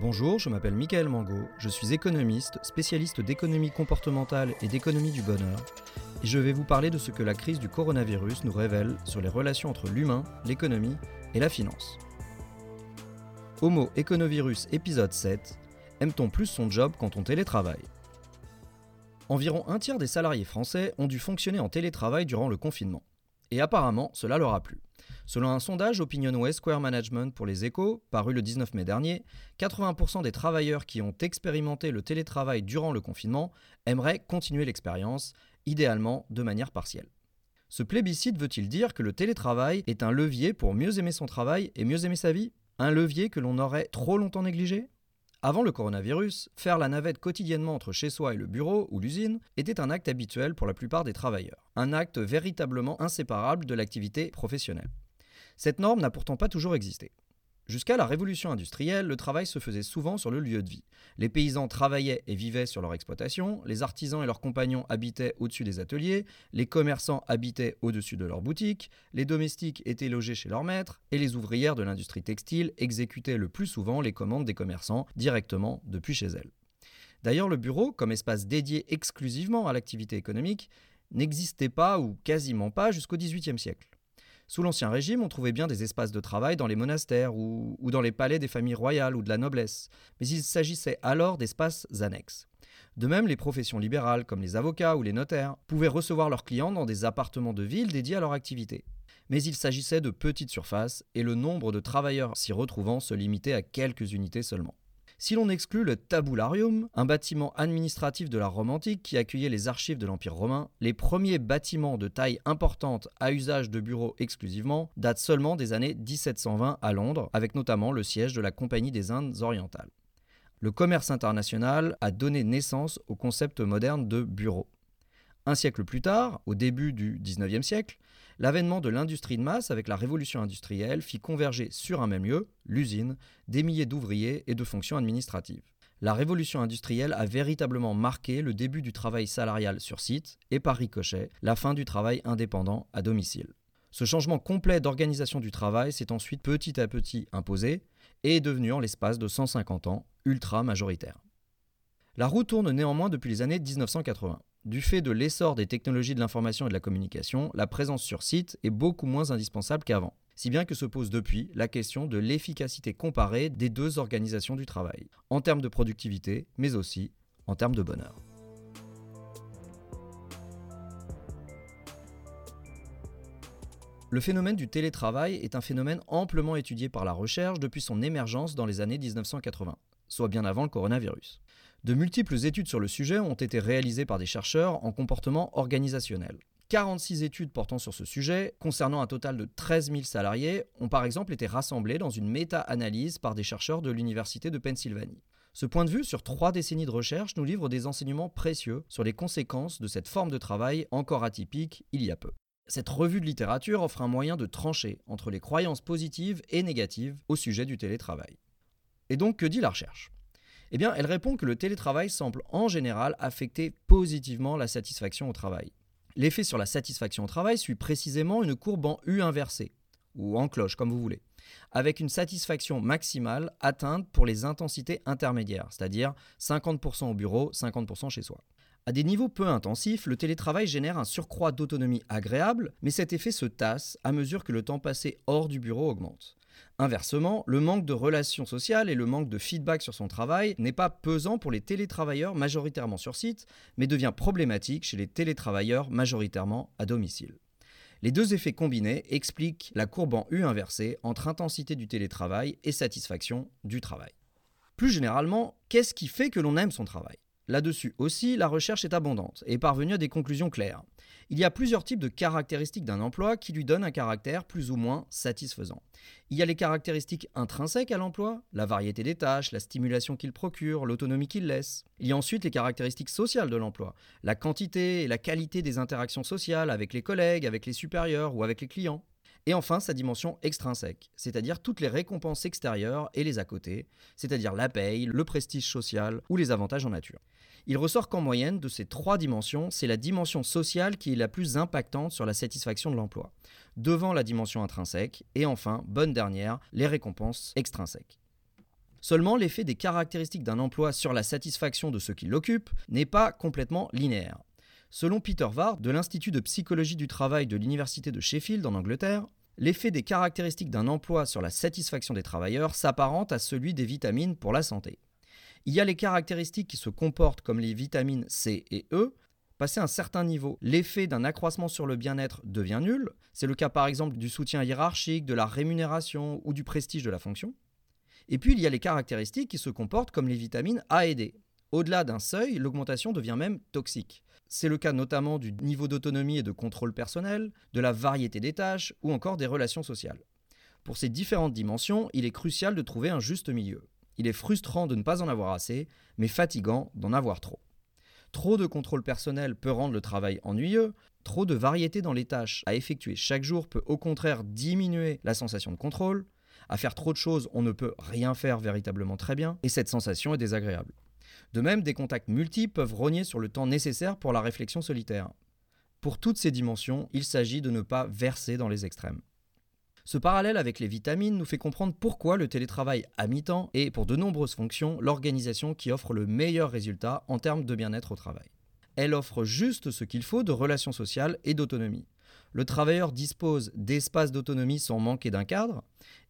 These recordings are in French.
Bonjour, je m'appelle Michael Mango, je suis économiste, spécialiste d'économie comportementale et d'économie du bonheur, et je vais vous parler de ce que la crise du coronavirus nous révèle sur les relations entre l'humain, l'économie et la finance. Homo Econovirus épisode 7 Aime-t-on plus son job quand on télétravaille? Environ un tiers des salariés français ont dû fonctionner en télétravail durant le confinement. Et apparemment, cela leur a plu. Selon un sondage OpinionWay Square Management pour les échos, paru le 19 mai dernier, 80% des travailleurs qui ont expérimenté le télétravail durant le confinement aimeraient continuer l'expérience, idéalement de manière partielle. Ce plébiscite veut-il dire que le télétravail est un levier pour mieux aimer son travail et mieux aimer sa vie? Un levier que l'on aurait trop longtemps négligé? Avant le coronavirus, faire la navette quotidiennement entre chez soi et le bureau ou l'usine était un acte habituel pour la plupart des travailleurs, un acte véritablement inséparable de l'activité professionnelle. Cette norme n'a pourtant pas toujours existé. Jusqu'à la révolution industrielle, le travail se faisait souvent sur le lieu de vie. Les paysans travaillaient et vivaient sur leur exploitation, les artisans et leurs compagnons habitaient au-dessus des ateliers, les commerçants habitaient au-dessus de leurs boutiques, les domestiques étaient logés chez leurs maîtres, et les ouvrières de l'industrie textile exécutaient le plus souvent les commandes des commerçants directement depuis chez elles. D'ailleurs, le bureau, comme espace dédié exclusivement à l'activité économique, n'existait pas ou quasiment pas jusqu'au XVIIIe siècle. Sous l'Ancien Régime, on trouvait bien des espaces de travail dans les monastères ou, dans les palais des familles royales ou de la noblesse, mais il s'agissait alors d'espaces annexes. De même, les professions libérales, comme les avocats ou les notaires, pouvaient recevoir leurs clients dans des appartements de ville dédiés à leur activité. Mais il s'agissait de petites surfaces et le nombre de travailleurs s'y retrouvant se limitait à quelques unités seulement. Si l'on exclut le Tabularium, un bâtiment administratif de la Rome antique qui accueillait les archives de l'Empire romain, les premiers bâtiments de taille importante à usage de bureaux exclusivement datent seulement des années 1720 à Londres, avec notamment le siège de la Compagnie des Indes orientales. Le commerce international a donné naissance au concept moderne de bureau. Un siècle plus tard, au début du XIXe siècle, l'avènement de l'industrie de masse avec la révolution industrielle fit converger sur un même lieu, l'usine, des milliers d'ouvriers et de fonctions administratives. La révolution industrielle a véritablement marqué le début du travail salarial sur site et par ricochet la fin du travail indépendant à domicile. Ce changement complet d'organisation du travail s'est ensuite petit à petit imposé et est devenu en l'espace de 150 ans ultra majoritaire. La roue tourne néanmoins depuis les années 1980. Du fait de l'essor des technologies de l'information et de la communication, la présence sur site est beaucoup moins indispensable qu'avant. Si bien que se pose depuis la question de l'efficacité comparée des deux organisations du travail, en termes de productivité, mais aussi en termes de bonheur. Le phénomène du télétravail est un phénomène amplement étudié par la recherche depuis son émergence dans les années 1980, soit bien avant le coronavirus. De multiples études sur le sujet ont été réalisées par des chercheurs en comportement organisationnel. 46 études portant sur ce sujet, concernant un total de 13 000 salariés, ont par exemple été rassemblées dans une méta-analyse par des chercheurs de l'Université de Pennsylvanie. Ce point de vue sur trois décennies de recherche nous livre des enseignements précieux sur les conséquences de cette forme de travail encore atypique il y a peu. Cette revue de littérature offre un moyen de trancher entre les croyances positives et négatives au sujet du télétravail. Et donc, que dit la recherche? Eh bien, elle répond que le télétravail semble en général affecter positivement la satisfaction au travail. L'effet sur la satisfaction au travail suit précisément une courbe en U inversée, ou en cloche, comme vous voulez, avec une satisfaction maximale atteinte pour les intensités intermédiaires, c'est-à-dire 50% au bureau, 50% chez soi. À des niveaux peu intensifs, le télétravail génère un surcroît d'autonomie agréable, mais cet effet se tasse à mesure que le temps passé hors du bureau augmente. Inversement, le manque de relations sociales et le manque de feedback sur son travail n'est pas pesant pour les télétravailleurs majoritairement sur site, mais devient problématique chez les télétravailleurs majoritairement à domicile. Les deux effets combinés expliquent la courbe en U inversée entre intensité du télétravail et satisfaction du travail. Plus généralement, qu'est-ce qui fait que l'on aime son travail? Là-dessus aussi, la recherche est abondante et est parvenue à des conclusions claires. Il y a plusieurs types de caractéristiques d'un emploi qui lui donnent un caractère plus ou moins satisfaisant. Il y a les caractéristiques intrinsèques à l'emploi, la variété des tâches, la stimulation qu'il procure, l'autonomie qu'il laisse. Il y a ensuite les caractéristiques sociales de l'emploi, la quantité et la qualité des interactions sociales avec les collègues, avec les supérieurs ou avec les clients. Et enfin, sa dimension extrinsèque, c'est-à-dire toutes les récompenses extérieures et les à côté, c'est-à-dire la paye, le prestige social ou les avantages en nature. Il ressort qu'en moyenne, de ces trois dimensions, c'est la dimension sociale qui est la plus impactante sur la satisfaction de l'emploi, devant la dimension intrinsèque, et enfin, bonne dernière, les récompenses extrinsèques. Seulement, l'effet des caractéristiques d'un emploi sur la satisfaction de ceux qui l'occupent n'est pas complètement linéaire. Selon Peter Ward de l'Institut de psychologie du travail de l'Université de Sheffield en Angleterre, l'effet des caractéristiques d'un emploi sur la satisfaction des travailleurs s'apparente à celui des vitamines pour la santé. Il y a les caractéristiques qui se comportent comme les vitamines C et E. Passé un certain niveau, l'effet d'un accroissement sur le bien-être devient nul. C'est le cas par exemple du soutien hiérarchique, de la rémunération ou du prestige de la fonction. Et puis il y a les caractéristiques qui se comportent comme les vitamines A et D. Au-delà d'un seuil, l'augmentation devient même toxique. C'est le cas notamment du niveau d'autonomie et de contrôle personnel, de la variété des tâches ou encore des relations sociales. Pour ces différentes dimensions, il est crucial de trouver un juste milieu. Il est frustrant de ne pas en avoir assez, mais fatigant d'en avoir trop. Trop de contrôle personnel peut rendre le travail ennuyeux, trop de variété dans les tâches à effectuer chaque jour peut au contraire diminuer la sensation de contrôle, à faire trop de choses on ne peut rien faire véritablement très bien, et cette sensation est désagréable. De même, des contacts multiples peuvent rogner sur le temps nécessaire pour la réflexion solitaire. Pour toutes ces dimensions, il s'agit de ne pas verser dans les extrêmes. Ce parallèle avec les vitamines nous fait comprendre pourquoi le télétravail à mi-temps est, pour de nombreuses fonctions, l'organisation qui offre le meilleur résultat en termes de bien-être au travail. Elle offre juste ce qu'il faut de relations sociales et d'autonomie. Le travailleur dispose d'espaces d'autonomie sans manquer d'un cadre,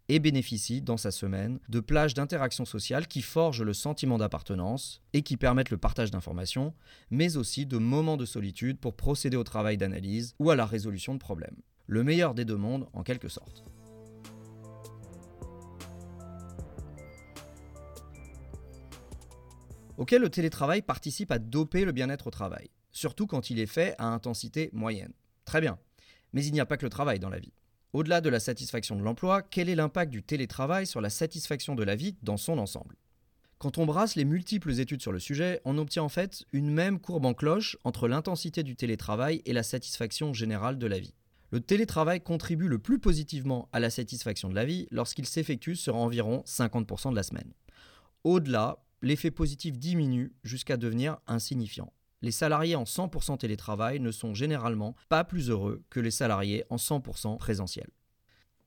et bénéficie dans sa semaine de plages d'interaction sociale qui forgent le sentiment d'appartenance et qui permettent le partage d'informations, mais aussi de moments de solitude pour procéder au travail d'analyse ou à la résolution de problèmes. Le meilleur des deux mondes en quelque sorte. Ok, le télétravail participe à doper le bien-être au travail, surtout quand il est fait à intensité moyenne. Très bien, mais il n'y a pas que le travail dans la vie. Au-delà de la satisfaction de l'emploi, quel est l'impact du télétravail sur la satisfaction de la vie dans son ensemble? Quand on brasse les multiples études sur le sujet, on obtient en fait une même courbe en cloche entre l'intensité du télétravail et la satisfaction générale de la vie. Le télétravail contribue le plus positivement à la satisfaction de la vie lorsqu'il s'effectue sur environ 50% de la semaine. Au-delà, l'effet positif diminue jusqu'à devenir insignifiant les salariés en 100% télétravail ne sont généralement pas plus heureux que les salariés en 100% présentiel.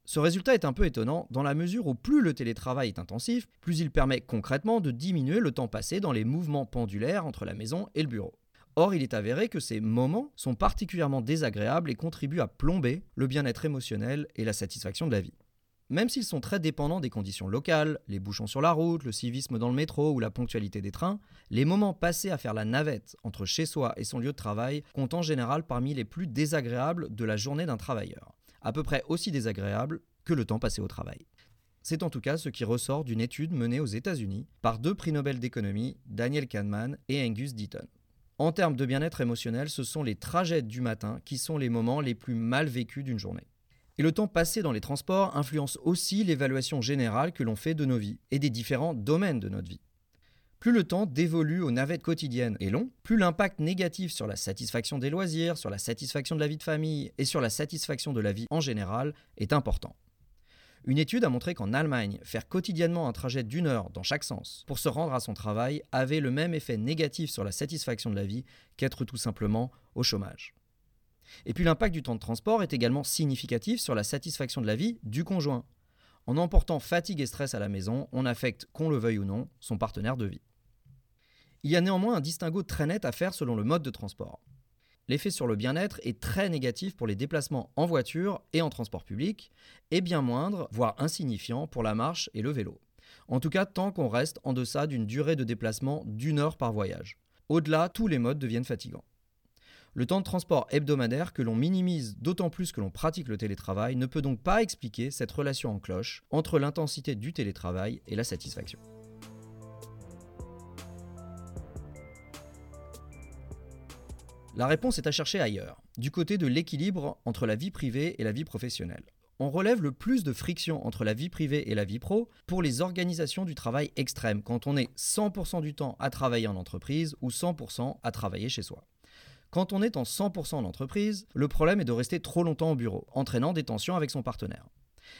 Ce résultat est un peu étonnant dans la mesure où plus le télétravail est intensif, plus il permet concrètement de diminuer le temps passé dans les mouvements pendulaires entre la maison et le bureau. Or, il est avéré que ces moments sont particulièrement désagréables et contribuent à plomber le bien-être émotionnel et la satisfaction de la vie. Même s'ils sont très dépendants des conditions locales, les bouchons sur la route, le civisme dans le métro ou la ponctualité des trains, les moments passés à faire la navette entre chez soi et son lieu de travail comptent en général parmi les plus désagréables de la journée d'un travailleur, à peu près aussi désagréables que le temps passé au travail. C'est en tout cas ce qui ressort d'une étude menée aux États-Unis par deux prix Nobel d'économie, Daniel Kahneman et Angus Deaton. En termes de bien-être émotionnel, ce sont les trajets du matin qui sont les moments les plus mal vécus d'une journée. Et le temps passé dans les transports influence aussi l'évaluation générale que l'on fait de nos vies et des différents domaines de notre vie. Plus le temps dévolu aux navettes quotidiennes est long, plus l'impact négatif sur la satisfaction des loisirs, sur la satisfaction de la vie de famille et sur la satisfaction de la vie en général est important. Une étude a montré qu'en Allemagne, faire quotidiennement un trajet d'une heure dans chaque sens pour se rendre à son travail avait le même effet négatif sur la satisfaction de la vie qu'être tout simplement au chômage. Et puis l'impact du temps de transport est également significatif sur la satisfaction de la vie du conjoint. En emportant fatigue et stress à la maison, on affecte, qu'on le veuille ou non, son partenaire de vie. Il y a néanmoins un distinguo très net à faire selon le mode de transport. L'effet sur le bien-être est très négatif pour les déplacements en voiture et en transport public, et bien moindre, voire insignifiant, pour la marche et le vélo. En tout cas, tant qu'on reste en deçà d'une durée de déplacement d'une heure par voyage. Au-delà, tous les modes deviennent fatigants. Le temps de transport hebdomadaire que l'on minimise d'autant plus que l'on pratique le télétravail ne peut donc pas expliquer cette relation en cloche entre l'intensité du télétravail et la satisfaction. La réponse est à chercher ailleurs, du côté de l'équilibre entre la vie privée et la vie professionnelle. On relève le plus de friction entre la vie privée et la vie pro pour les organisations du travail extrême, quand on est 100% du temps à travailler en entreprise ou 100% à travailler chez soi. Quand on est en 100% en entreprise, le problème est de rester trop longtemps au bureau, entraînant des tensions avec son partenaire.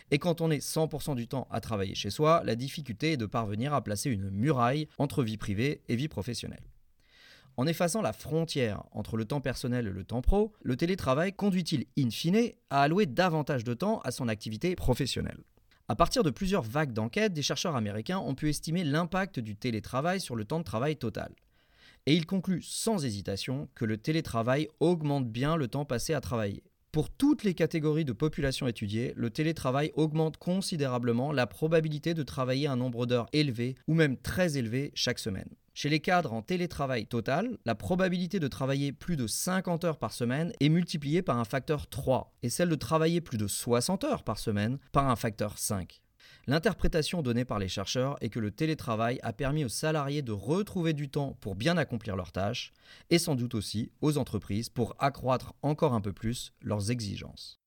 Et quand on est 100% du temps à travailler chez soi, la difficulté est de parvenir à placer une muraille entre vie privée et vie professionnelle. En effaçant la frontière entre le temps personnel et le temps pro, le télétravail conduit-il in fine à allouer davantage de temps à son activité professionnelle? À partir de plusieurs vagues d'enquêtes, des chercheurs américains ont pu estimer l'impact du télétravail sur le temps de travail total. Et ils concluent sans hésitation que le télétravail augmente bien le temps passé à travailler. Pour toutes les catégories de population étudiées, le télétravail augmente considérablement la probabilité de travailler un nombre d'heures élevé ou même très élevé chaque semaine. Chez les cadres en télétravail total, la probabilité de travailler plus de 50 heures par semaine est multipliée par un facteur 3 et celle de travailler plus de 60 heures par semaine par un facteur 5. L'interprétation donnée par les chercheurs est que le télétravail a permis aux salariés de retrouver du temps pour bien accomplir leurs tâches, et sans doute aussi aux entreprises pour accroître encore un peu plus leurs exigences.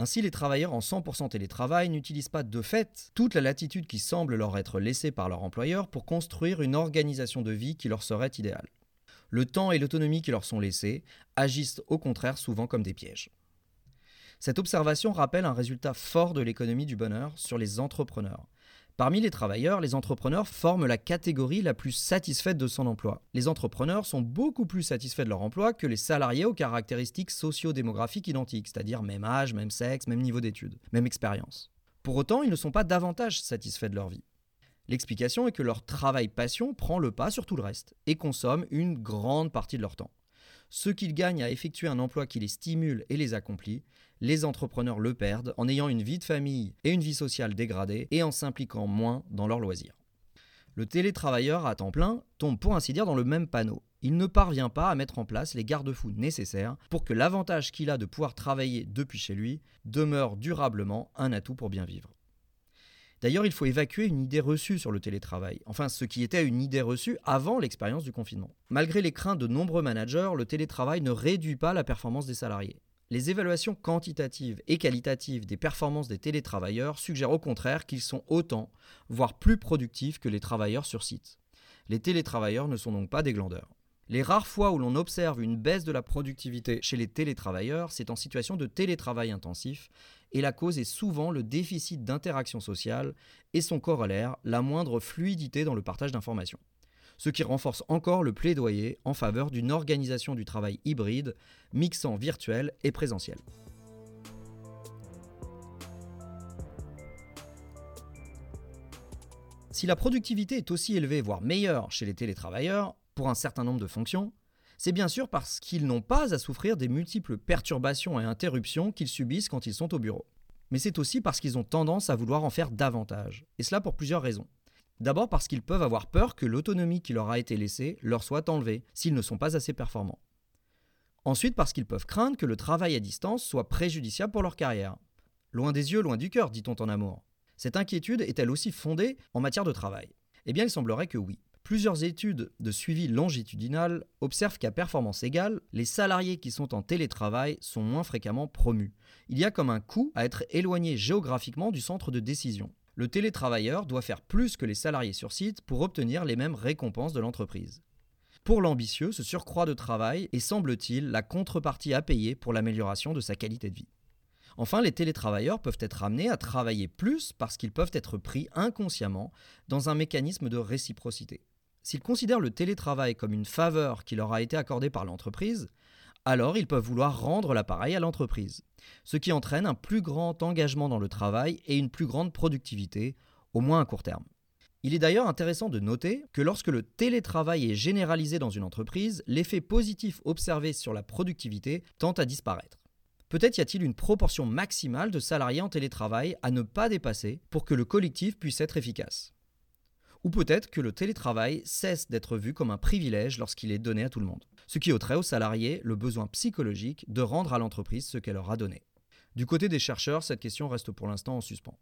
Ainsi, les travailleurs en 100% télétravail n'utilisent pas de fait toute la latitude qui semble leur être laissée par leur employeur pour construire une organisation de vie qui leur serait idéale. Le temps et l'autonomie qui leur sont laissés agissent au contraire souvent comme des pièges. Cette observation rappelle un résultat fort de l'économie du bonheur sur les entrepreneurs. Parmi les travailleurs, les entrepreneurs forment la catégorie la plus satisfaite de son emploi. Les entrepreneurs sont beaucoup plus satisfaits de leur emploi que les salariés aux caractéristiques socio-démographiques identiques, c'est-à-dire même âge, même sexe, même niveau d'études, même expérience. Pour autant, ils ne sont pas davantage satisfaits de leur vie. L'explication est que leur travail-passion prend le pas sur tout le reste et consomme une grande partie de leur temps. Ce qu'ils gagnent à effectuer un emploi qui les stimule et les accomplit, les entrepreneurs le perdent en ayant une vie de famille et une vie sociale dégradée et en s'impliquant moins dans leurs loisirs. Le télétravailleur à temps plein tombe pour ainsi dire dans le même panneau. Il ne parvient pas à mettre en place les garde-fous nécessaires pour que l'avantage qu'il a de pouvoir travailler depuis chez lui demeure durablement un atout pour bien vivre. D'ailleurs, il faut évacuer une idée reçue sur le télétravail, enfin ce qui était une idée reçue avant l'expérience du confinement. Malgré les craintes de nombreux managers, le télétravail ne réduit pas la performance des salariés. Les évaluations quantitatives et qualitatives des performances des télétravailleurs suggèrent au contraire qu'ils sont autant, voire plus productifs que les travailleurs sur site. Les télétravailleurs ne sont donc pas des glandeurs. Les rares fois où l'on observe une baisse de la productivité chez les télétravailleurs, c'est en situation de télétravail intensif, et la cause est souvent le déficit d'interaction sociale et son corollaire, la moindre fluidité dans le partage d'informations ce qui renforce encore le plaidoyer en faveur d'une organisation du travail hybride, mixant virtuel et présentiel. Si la productivité est aussi élevée, voire meilleure chez les télétravailleurs, pour un certain nombre de fonctions, c'est bien sûr parce qu'ils n'ont pas à souffrir des multiples perturbations et interruptions qu'ils subissent quand ils sont au bureau. Mais c'est aussi parce qu'ils ont tendance à vouloir en faire davantage, et cela pour plusieurs raisons. D'abord parce qu'ils peuvent avoir peur que l'autonomie qui leur a été laissée leur soit enlevée s'ils ne sont pas assez performants. Ensuite parce qu'ils peuvent craindre que le travail à distance soit préjudiciable pour leur carrière. Loin des yeux, loin du cœur, dit-on en amour. Cette inquiétude est-elle aussi fondée en matière de travail? Eh bien, il semblerait que oui. Plusieurs études de suivi longitudinal observent qu'à performance égale, les salariés qui sont en télétravail sont moins fréquemment promus. Il y a comme un coût à être éloigné géographiquement du centre de décision le télétravailleur doit faire plus que les salariés sur site pour obtenir les mêmes récompenses de l'entreprise. Pour l'ambitieux, ce surcroît de travail est, semble-t-il, la contrepartie à payer pour l'amélioration de sa qualité de vie. Enfin, les télétravailleurs peuvent être amenés à travailler plus parce qu'ils peuvent être pris inconsciemment dans un mécanisme de réciprocité. S'ils considèrent le télétravail comme une faveur qui leur a été accordée par l'entreprise, alors ils peuvent vouloir rendre l'appareil à l'entreprise, ce qui entraîne un plus grand engagement dans le travail et une plus grande productivité, au moins à court terme. Il est d'ailleurs intéressant de noter que lorsque le télétravail est généralisé dans une entreprise, l'effet positif observé sur la productivité tend à disparaître. Peut-être y a-t-il une proportion maximale de salariés en télétravail à ne pas dépasser pour que le collectif puisse être efficace. Ou peut-être que le télétravail cesse d'être vu comme un privilège lorsqu'il est donné à tout le monde ce qui ôterait aux salariés le besoin psychologique de rendre à l'entreprise ce qu'elle leur a donné. Du côté des chercheurs, cette question reste pour l'instant en suspens.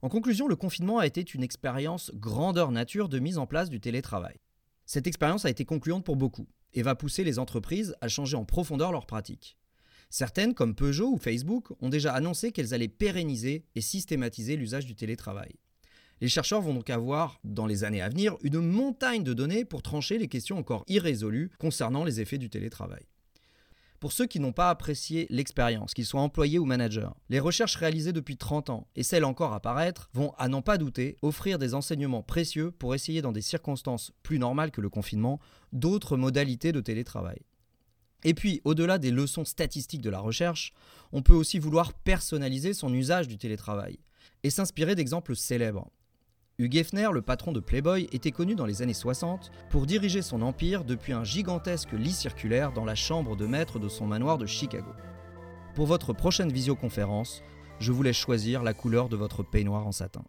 En conclusion, le confinement a été une expérience grandeur nature de mise en place du télétravail. Cette expérience a été concluante pour beaucoup et va pousser les entreprises à changer en profondeur leurs pratiques. Certaines, comme Peugeot ou Facebook, ont déjà annoncé qu'elles allaient pérenniser et systématiser l'usage du télétravail. Les chercheurs vont donc avoir, dans les années à venir, une montagne de données pour trancher les questions encore irrésolues concernant les effets du télétravail. Pour ceux qui n'ont pas apprécié l'expérience, qu'ils soient employés ou managers, les recherches réalisées depuis 30 ans et celles encore à paraître vont, à n'en pas douter, offrir des enseignements précieux pour essayer dans des circonstances plus normales que le confinement d'autres modalités de télétravail. Et puis, au-delà des leçons statistiques de la recherche, on peut aussi vouloir personnaliser son usage du télétravail et s'inspirer d'exemples célèbres. Hugh Hefner, le patron de Playboy, était connu dans les années 60 pour diriger son empire depuis un gigantesque lit circulaire dans la chambre de maître de son manoir de Chicago. Pour votre prochaine visioconférence, je vous laisse choisir la couleur de votre peignoir en satin.